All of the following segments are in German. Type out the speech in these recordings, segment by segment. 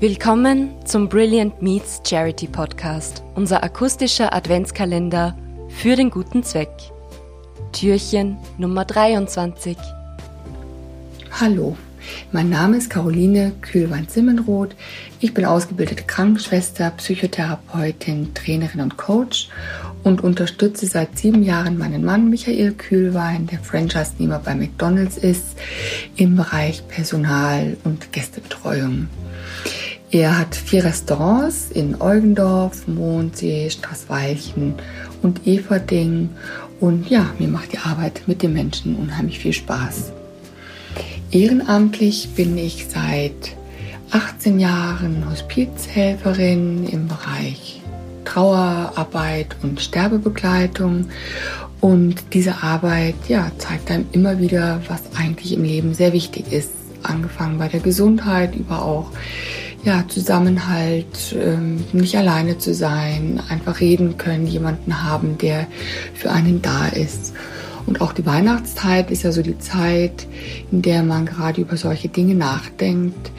Willkommen zum Brilliant Meets Charity Podcast, unser akustischer Adventskalender für den guten Zweck. Türchen Nummer 23. Hallo, mein Name ist Caroline Kühlwein-Simmenroth. Ich bin ausgebildete Krankenschwester, Psychotherapeutin, Trainerin und Coach und unterstütze seit sieben Jahren meinen Mann Michael Kühlwein, der Franchise-Nehmer bei McDonald's ist, im Bereich Personal- und Gästebetreuung. Er hat vier Restaurants in Eugendorf, Mondsee, Straßweichen und Everding. Und ja, mir macht die Arbeit mit den Menschen unheimlich viel Spaß. Ehrenamtlich bin ich seit 18 Jahren Hospizhelferin im Bereich Trauerarbeit und Sterbebegleitung. Und diese Arbeit ja, zeigt einem immer wieder, was eigentlich im Leben sehr wichtig ist. Angefangen bei der Gesundheit, über auch ja, Zusammenhalt, ähm, nicht alleine zu sein, einfach reden können, jemanden haben, der für einen da ist. Und auch die Weihnachtszeit ist ja so die Zeit, in der man gerade über solche Dinge nachdenkt.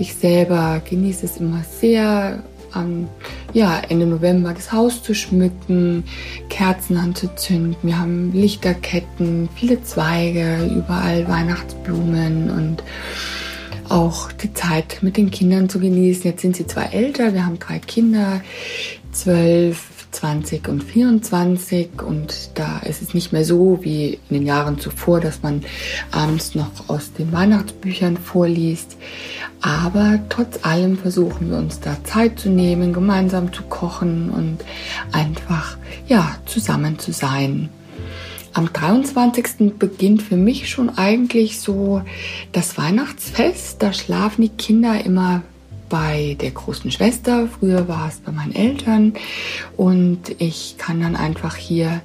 Ich selber genieße es immer sehr, am ja, Ende November das Haus zu schmücken, Kerzen anzuzünden. Wir haben Lichterketten, viele Zweige, überall Weihnachtsblumen und auch die Zeit mit den Kindern zu genießen. Jetzt sind sie zwar älter, wir haben drei Kinder, zwölf, 20 und 24 und da ist es nicht mehr so wie in den Jahren zuvor, dass man abends noch aus den Weihnachtsbüchern vorliest. Aber trotz allem versuchen wir uns da Zeit zu nehmen, gemeinsam zu kochen und einfach, ja, zusammen zu sein. Am 23. beginnt für mich schon eigentlich so das Weihnachtsfest. Da schlafen die Kinder immer bei der großen Schwester. Früher war es bei meinen Eltern. Und ich kann dann einfach hier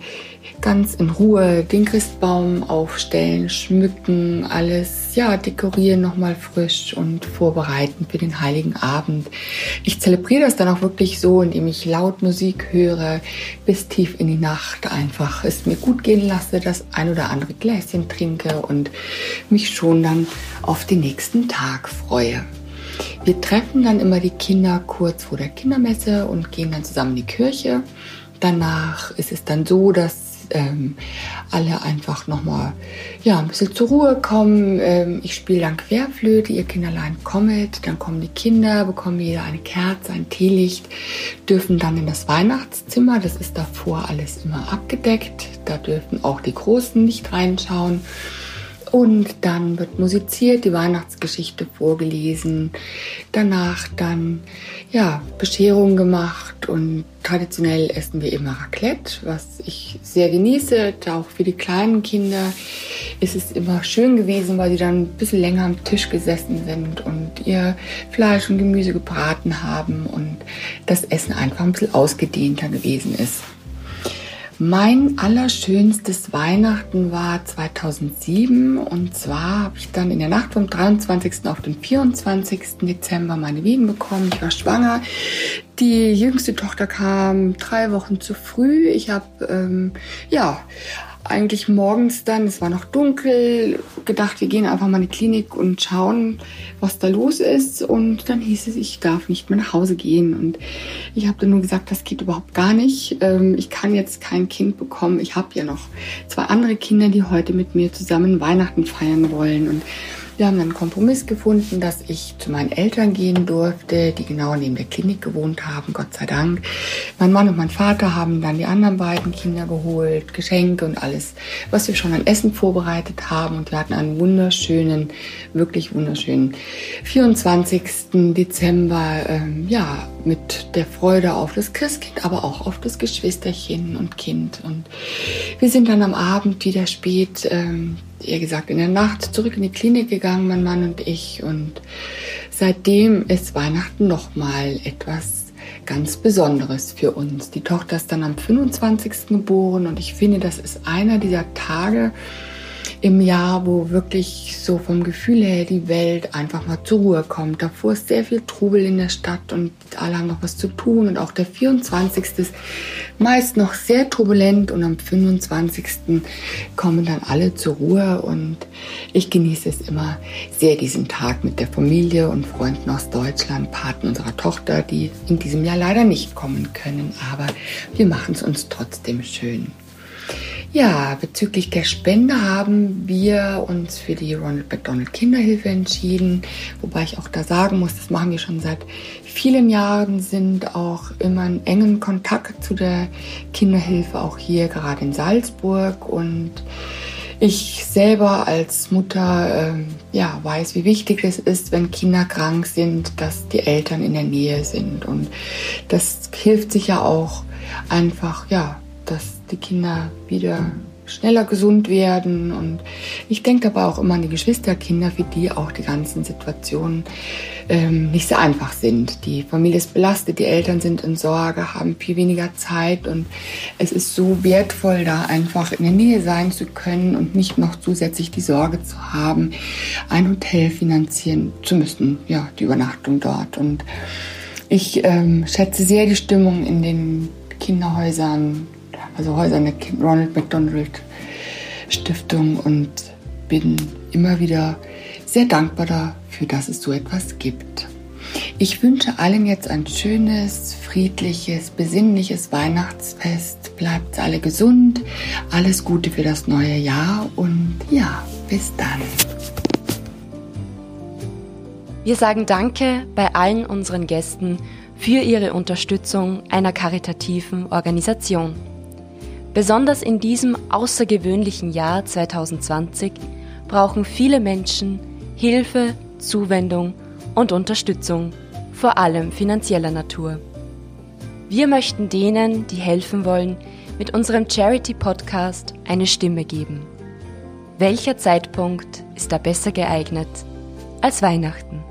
ganz in Ruhe den Christbaum aufstellen, schmücken, alles, ja, dekorieren nochmal frisch und vorbereiten für den Heiligen Abend. Ich zelebriere das dann auch wirklich so, indem ich laut Musik höre, bis tief in die Nacht einfach es mir gut gehen lasse, das ein oder andere Gläschen trinke und mich schon dann auf den nächsten Tag freue. Wir treffen dann immer die Kinder kurz vor der Kindermesse und gehen dann zusammen in die Kirche. Danach ist es dann so, dass ähm, alle einfach nochmal ja, ein bisschen zur Ruhe kommen. Ähm, ich spiele dann Querflöte, ihr Kinderlein kommet, dann kommen die Kinder, bekommen jeder eine Kerze, ein Teelicht, dürfen dann in das Weihnachtszimmer, das ist davor alles immer abgedeckt, da dürfen auch die Großen nicht reinschauen. Und dann wird musiziert, die Weihnachtsgeschichte vorgelesen. Danach dann, ja, Bescherung gemacht und traditionell essen wir immer Raclette, was ich sehr genieße. Auch für die kleinen Kinder ist es immer schön gewesen, weil sie dann ein bisschen länger am Tisch gesessen sind und ihr Fleisch und Gemüse gebraten haben und das Essen einfach ein bisschen ausgedehnter gewesen ist. Mein allerschönstes Weihnachten war 2007 und zwar habe ich dann in der Nacht vom 23. auf den 24. Dezember meine Wehen bekommen. Ich war schwanger. Die jüngste Tochter kam drei Wochen zu früh. Ich habe ähm, ja eigentlich morgens dann, es war noch dunkel, gedacht, wir gehen einfach mal in die Klinik und schauen, was da los ist. Und dann hieß es, ich darf nicht mehr nach Hause gehen. Und ich habe dann nur gesagt, das geht überhaupt gar nicht. Ähm, ich kann jetzt kein Kind bekommen. Ich habe ja noch zwei andere Kinder, die heute mit mir zusammen Weihnachten feiern wollen. Und wir haben einen Kompromiss gefunden, dass ich zu meinen Eltern gehen durfte, die genau neben der Klinik gewohnt haben, Gott sei Dank. Mein Mann und mein Vater haben dann die anderen beiden Kinder geholt, Geschenke und alles, was wir schon an Essen vorbereitet haben. Und wir hatten einen wunderschönen, wirklich wunderschönen 24. Dezember, ähm, ja, mit der Freude auf das Christkind, aber auch auf das Geschwisterchen und Kind. Und wir sind dann am Abend wieder spät ähm, eher gesagt in der Nacht zurück in die Klinik gegangen, mein Mann und ich. Und seitdem ist Weihnachten nochmal etwas ganz Besonderes für uns. Die Tochter ist dann am 25. geboren und ich finde, das ist einer dieser Tage, im Jahr, wo wirklich so vom Gefühl her die Welt einfach mal zur Ruhe kommt. Davor ist sehr viel Trubel in der Stadt und alle haben noch was zu tun. Und auch der 24. ist meist noch sehr turbulent und am 25. kommen dann alle zur Ruhe. Und ich genieße es immer sehr, diesen Tag mit der Familie und Freunden aus Deutschland, Paten unserer Tochter, die in diesem Jahr leider nicht kommen können. Aber wir machen es uns trotzdem schön. Ja, bezüglich der Spende haben wir uns für die Ronald McDonald Kinderhilfe entschieden, wobei ich auch da sagen muss, das machen wir schon seit vielen Jahren, sind auch immer in engen Kontakt zu der Kinderhilfe, auch hier gerade in Salzburg und ich selber als Mutter äh, ja, weiß, wie wichtig es ist, wenn Kinder krank sind, dass die Eltern in der Nähe sind. Und das hilft sich ja auch einfach, ja, dass die Kinder wieder schneller gesund werden. Und ich denke aber auch immer an die Geschwisterkinder, für die auch die ganzen Situationen ähm, nicht so einfach sind. Die Familie ist belastet, die Eltern sind in Sorge, haben viel weniger Zeit und es ist so wertvoll, da einfach in der Nähe sein zu können und nicht noch zusätzlich die Sorge zu haben, ein Hotel finanzieren zu müssen, ja, die Übernachtung dort. Und ich ähm, schätze sehr die Stimmung in den Kinderhäusern, also Häuser der Ronald McDonald Stiftung und bin immer wieder sehr dankbar dafür, dass es so etwas gibt. Ich wünsche allen jetzt ein schönes, friedliches, besinnliches Weihnachtsfest. Bleibt alle gesund, alles Gute für das neue Jahr und ja, bis dann. Wir sagen Danke bei allen unseren Gästen für ihre Unterstützung einer karitativen Organisation. Besonders in diesem außergewöhnlichen Jahr 2020 brauchen viele Menschen Hilfe, Zuwendung und Unterstützung, vor allem finanzieller Natur. Wir möchten denen, die helfen wollen, mit unserem Charity-Podcast eine Stimme geben. Welcher Zeitpunkt ist da besser geeignet als Weihnachten?